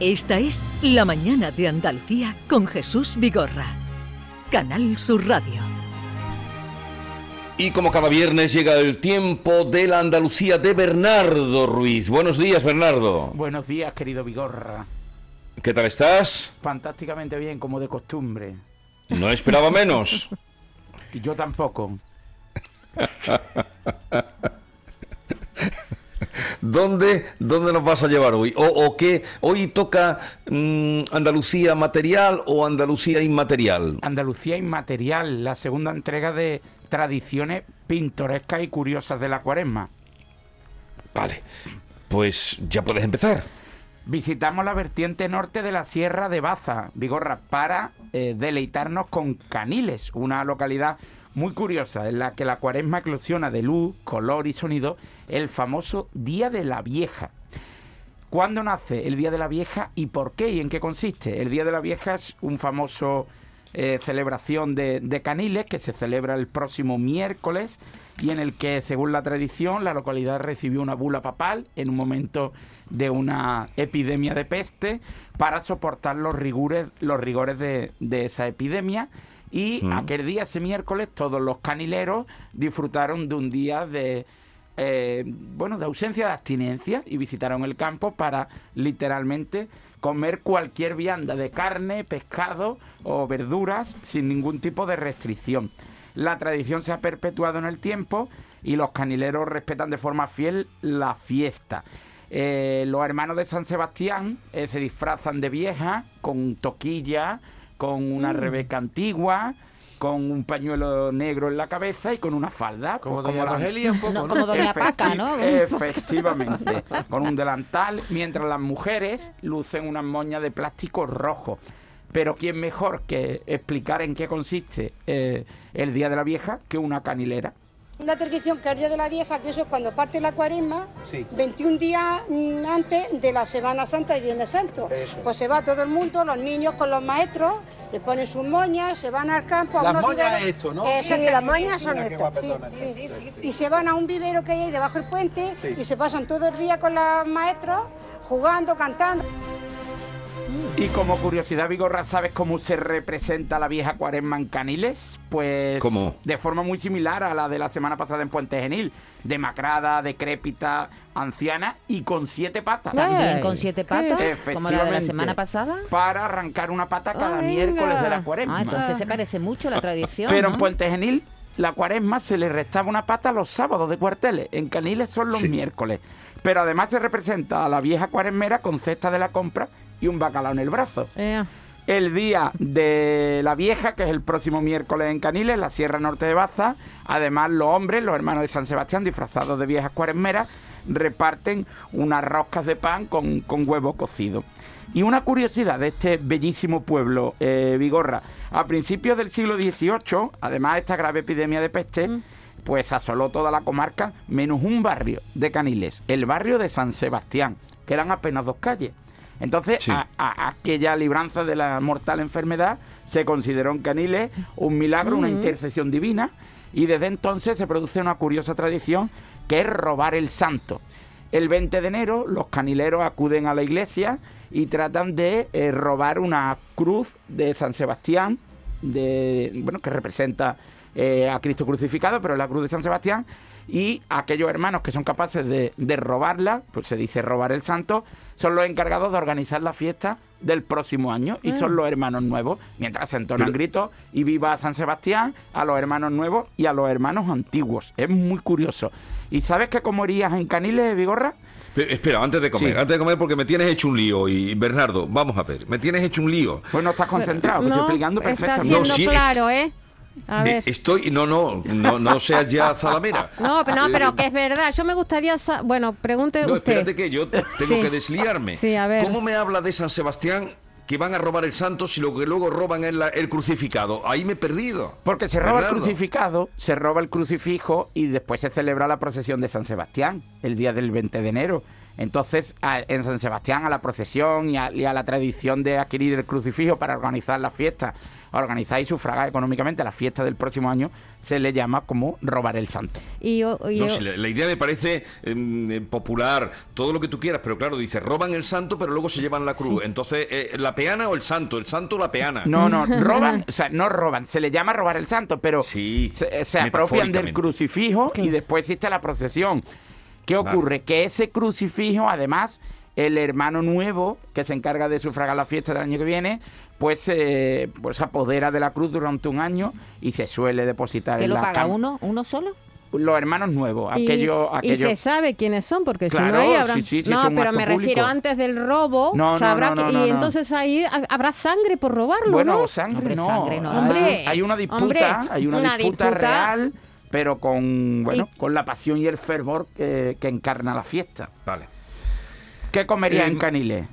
Esta es La Mañana de Andalucía con Jesús Vigorra. Canal Sur Radio. Y como cada viernes llega el tiempo de la Andalucía de Bernardo Ruiz. Buenos días, Bernardo. Buenos días, querido Vigorra. ¿Qué tal estás? Fantásticamente bien, como de costumbre. No esperaba menos. Y yo tampoco. ¿Dónde, ¿Dónde nos vas a llevar hoy? ¿O, o qué? ¿Hoy toca mm, Andalucía material o Andalucía inmaterial? Andalucía Inmaterial, la segunda entrega de tradiciones pintorescas y curiosas de la cuaresma. Vale, pues ya puedes empezar. Visitamos la vertiente norte de la Sierra de Baza, Vigorra, para eh, deleitarnos con Caniles, una localidad muy curiosa en la que la cuaresma eclosiona de luz, color y sonido el famoso Día de la Vieja. ¿Cuándo nace el Día de la Vieja y por qué y en qué consiste? El Día de la Vieja es un famoso eh, celebración de, de Caniles que se celebra el próximo miércoles y en el que, según la tradición, la localidad recibió una bula papal en un momento de una epidemia de peste para soportar los rigores, los rigores de, de esa epidemia. Y Mm. aquel día, ese miércoles, todos los canileros disfrutaron de un día de, eh, bueno, de ausencia de abstinencia y visitaron el campo para literalmente comer cualquier vianda de carne, pescado o verduras sin ningún tipo de restricción. La tradición se ha perpetuado en el tiempo y los canileros respetan de forma fiel la fiesta. Eh, los hermanos de San Sebastián eh, se disfrazan de vieja con toquilla, con una rebeca antigua, con un pañuelo negro en la cabeza y con una falda. Como pues doña la- Rogelia un poco, No, ¿no? como Doña Paca, ¿no? Efectivamente, con un delantal, mientras las mujeres lucen unas moñas de plástico rojo. Pero ¿quién mejor que explicar en qué consiste eh, el Día de la Vieja que una canilera? Una tradición que Día de la Vieja, que eso es cuando parte la cuaresma, Sí. 21 días antes de la Semana Santa y Viernes Santo. Eso. Pues se va todo el mundo, los niños con los maestros, le ponen sus moñas, se van al campo a Las moñas es esto, ¿no? Eh, sí, las moñas son estas. sí, sí, sí. Y se van a un vivero que hay ahí debajo del puente Sí. y se pasan todo el día con los maestros jugando, cantando. Y como curiosidad, Vigorra, ¿sabes cómo se representa la vieja cuaresma en Caniles? Pues ¿Cómo? de forma muy similar a la de la semana pasada en Puente Genil. Demacrada, decrépita, anciana y con siete patas. También con siete patas, como la de la Efectivamente. semana pasada. Para arrancar una pata cada Ah, miércoles de la cuaresma. Ah, entonces se parece mucho la tradición. Pero en. Puente Genil, la cuaresma se le restaba una pata los sábados de cuarteles. En Caniles son los Sí. miércoles. Pero además se representa a la vieja cuaresmera con cesta de la compra y un bacalao en el brazo. El día de la vieja, que es el próximo miércoles en Caniles, la Sierra Norte de Baza. Además, los hombres, los hermanos de San Sebastián, disfrazados de viejas cuaresmeras, reparten unas roscas de pan con, con huevo cocido. Y una curiosidad de este bellísimo pueblo, eh, Vigorra, a principios del siglo XVIII, además de esta grave epidemia de peste, pues asoló toda la comarca, menos un barrio de Caniles, el barrio de San Sebastián, que eran apenas dos calles. Entonces, Sí. a, a- aquella libranza de la mortal enfermedad se consideró en Caniles un milagro, una intercesión divina, y desde entonces se produce una curiosa tradición que es robar el santo. El 20 de enero los canileros acuden a la iglesia y tratan de eh, robar una cruz de San Sebastián, de, bueno, que representa eh, a Cristo crucificado, pero es la cruz de San Sebastián, y aquellos hermanos que son capaces de, de robarla, pues se dice robar el santo, son los encargados de organizar la fiesta del próximo año y son los hermanos nuevos, mientras se entonan Pero- gritos y viva a San Sebastián, a los hermanos nuevos y a los hermanos antiguos. Es muy curioso. ¿Y sabes qué comerías en Caniles, Vigorra? Pe- Espera, antes de comer, Sí. antes de comer porque me tienes hecho un lío y Bernardo, vamos a ver, me tienes hecho un lío. Pues no estás concentrado, que estoy explicando está perfectamente. siendo No, sí, claro, ¿eh? A ver. estoy, no, no, no, no seas ya zalamera. No, pero, no, Eh, pero que es verdad. Yo me gustaría... Bueno, pregunte No, usted. espérate que yo tengo Sí. que desliarme. Sí, a ver. ¿Cómo me habla de San Sebastián que van a robar el santo si lo que luego roban es la- el crucificado? Ahí me he perdido. Porque se roba el crucificado, se roba el crucifijo y después se celebra la procesión de San Sebastián, el día del 20 de enero. Entonces, a- en San Sebastián, a la procesión y a, y a la tradición de adquirir el crucifijo para organizar la fiesta, organizar y sufragar económicamente la fiesta del próximo año, se le llama como robar el santo. Y, yo- y No, si la, la idea me parece em, eh, popular, todo lo que tú quieras, pero claro, dice, roban el santo, pero luego se llevan la cruz. Entonces, eh, ¿la peana o el santo? ¿El santo o la peana? No, no, roban, o sea, no roban, se le llama robar el santo, pero Sí, se, se apropian del crucifijo y después existe la procesión. ¿Qué ocurre? Que ese crucifijo, además, el hermano nuevo que se encarga de sufragar la fiesta del año que viene, pues, eh, pues se apodera de la cruz durante un año y se suele depositar ¿Que en lo la paga cam- uno? ¿Uno solo? Los hermanos nuevos, y- aquellos... y se sabe quiénes son, porque si no ahí habrá... sí, sí, sí, no, pero me refiero antes del robo, No, no, sabrá no, no, que- y no. entonces ahí ha- habrá sangre por robarlo, Bueno, ¿no? sangre Hombre, no. sangre no. Hay- Hombre, hay una disputa, hombre, hay una, una disputa, disputa. real, pero con bueno, con la pasión y el fervor que, que encarna la fiesta. Vale. ¿Qué comería Eh, en Canile?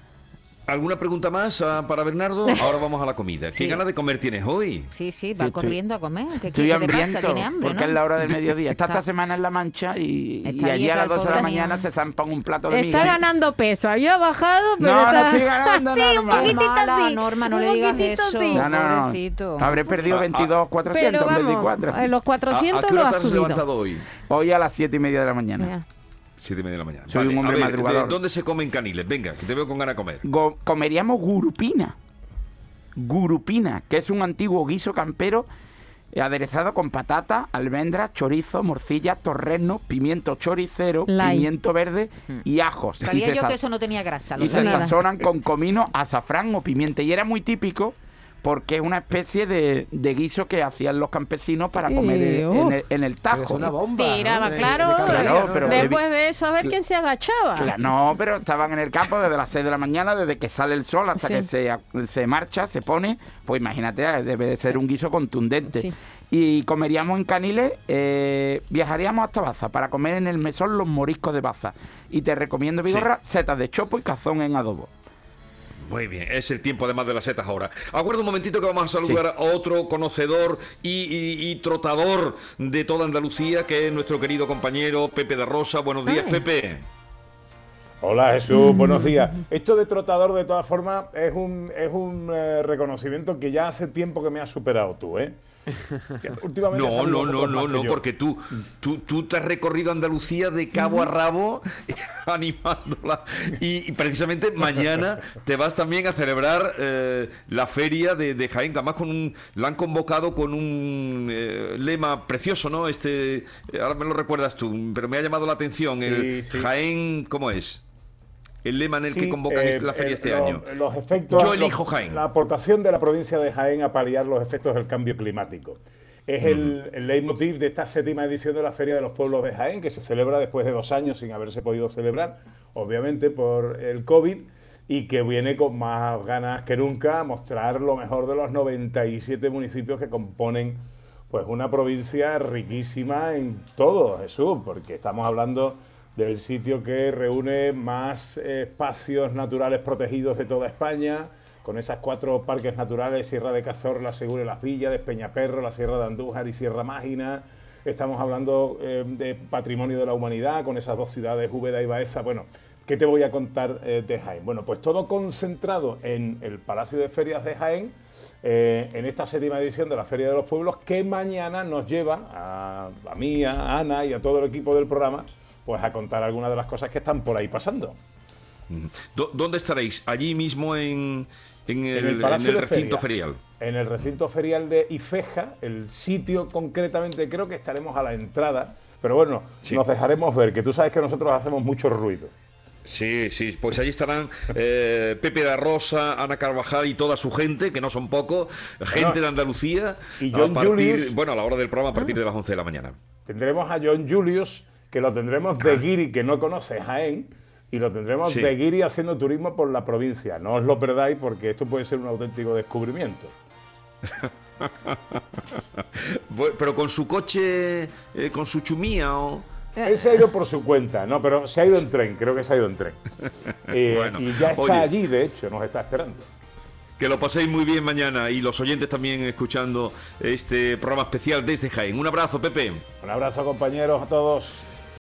¿Alguna pregunta más ah, para Bernardo? Ahora vamos a la comida. ¿Qué Sí. ganas de comer tienes hoy? Sí, sí, va Sí, estoy- corriendo a comer. ¿Qué, Estoy qué te pasa? Tiene hambre, porque ¿no? es la hora del mediodía. Está Está- esta semana en La Mancha y, y Está allí a las el 12 de la mañana se zampan un plato de Está miga. ganando peso, había bajado, pero No, no está... estoy ganando, sí, un Norma. poquitito Mala, sí. Norma, no un le digas poquitito eso. sí. No, no, no. Habré perdido Ah, ah, 22, 400 Pero en vez de vamos, 4. eh, los ¿A, 400 a qué lo hora te has subido. levantado hoy? Hoy a las 7 y media de la mañana. Siete y media de la mañana. Soy un hombre a ver, madrugador. ¿de ¿Dónde se comen caniles? Venga, que te veo con ganas de comer. Go- comeríamos gurupina. Gurupina, que es un antiguo guiso campero eh, aderezado con patata, almendra, chorizo, morcilla, torrezno, pimiento choricero, pimiento verde y ajos. Sabía yo que eso no tenía grasa. lo y se. Nada. sazonan con comino, azafrán o pimienta. Y era muy típico porque es una especie de, de guiso que hacían los campesinos para comer en, el, en el tajo. Es una bomba. Tiraba, claro. de calorías, Claro, ¿no? pero- Después de eso, a ver quién se agachaba. No, pero estaban en el campo desde las 6 de la mañana, desde que sale el sol hasta Sí. que se, se marcha, se pone. Pues imagínate, debe de ser un guiso contundente. Sí. Y comeríamos en Caniles, eh, viajaríamos hasta Baza para comer en el mesón los moriscos de Baza. Y te recomiendo, Vigorra, setas de chopo y cazón en adobo. Muy bien, es el tiempo además de las setas ahora. Aguarda un momentito que vamos a saludar a otro conocedor y, y- y trotador de toda Andalucía, que es nuestro querido compañero Pepe de Rosa. Buenos días, Ay. Pepe. Hola Jesús, buenos días. Esto de trotador de todas formas es un, es un eh, reconocimiento que ya hace tiempo que me has superado tú, ¿eh? Últimamente No, no, no, no, no, porque tú, tú, tú te has recorrido Andalucía de cabo a rabo animándola. Y, y precisamente mañana te vas también a celebrar eh, la feria de, de Jaén, además con un, la han convocado con un eh, lema precioso, ¿no? Este, eh, ahora me lo recuerdas tú, pero me ha llamado la atención. el sí. Jaén, ¿cómo es? El lema en el que convocan eh, la feria eh, este año. Los efectos, Yo los- elijo Jaén. La aportación de la provincia de Jaén a paliar los efectos del cambio climático. Es el, el leitmotiv de esta séptima edición de la Feria de los Pueblos de Jaén, que se celebra después de dos años sin haberse podido celebrar, obviamente por el COVID, y que viene con más ganas que nunca a mostrar lo mejor de los 97 municipios que componen pues una provincia riquísima en todo, Jesús, porque estamos hablando del sitio que reúne más espacios naturales protegidos de toda España, con esas cuatro parques naturales, Sierra de Cazorla, Segura y Las Villas, Despeñaperro, la Sierra de Andújar y Sierra Mágina. Estamos hablando eh, de patrimonio de la humanidad, con esas dos ciudades, Úbeda y Baeza. Bueno, ¿qué te voy a contar eh, de Jaén? Bueno, pues todo concentrado en el Palacio de Ferias de Jaén, eh, en esta séptima edición de la Feria de los Pueblos, que mañana nos lleva a, a mí, a Ana y a todo el equipo del programa, pues a contar algunas de las cosas que están por ahí pasando. ¿Dó- ¿Dónde estaréis? ¿Allí mismo en, en el, en el en Palacio el de recinto Feria. ferial? En el recinto ferial de Ifeja, el sitio concretamente, creo que estaremos a la entrada, pero bueno, Sí. nos dejaremos ver, que tú sabes que nosotros hacemos mucho ruido. Sí, sí, pues allí estarán eh, Pepe de la Rosa, Ana Carvajal y toda su gente, que no son pocos, gente Bueno, de Andalucía, y a John partir, Julius. bueno, a la hora del programa a partir de las 11 de la mañana. Tendremos a John Julius, que lo tendremos de Guiri, que no conoce Jaén, y lo tendremos Sí. de Guiri haciendo turismo por la provincia. No os lo perdáis porque esto puede ser un auténtico descubrimiento. Pero con su coche, eh, con su chumía o... Él se ha ido por su cuenta, no, pero se ha ido en tren, creo que se ha ido en tren. Eh, Bueno, y ya está oye. allí, de hecho, nos está esperando. Que lo paséis muy bien mañana y los oyentes también escuchando este programa especial desde Jaén. Un abrazo, Pepe. Un abrazo, compañeros, a todos.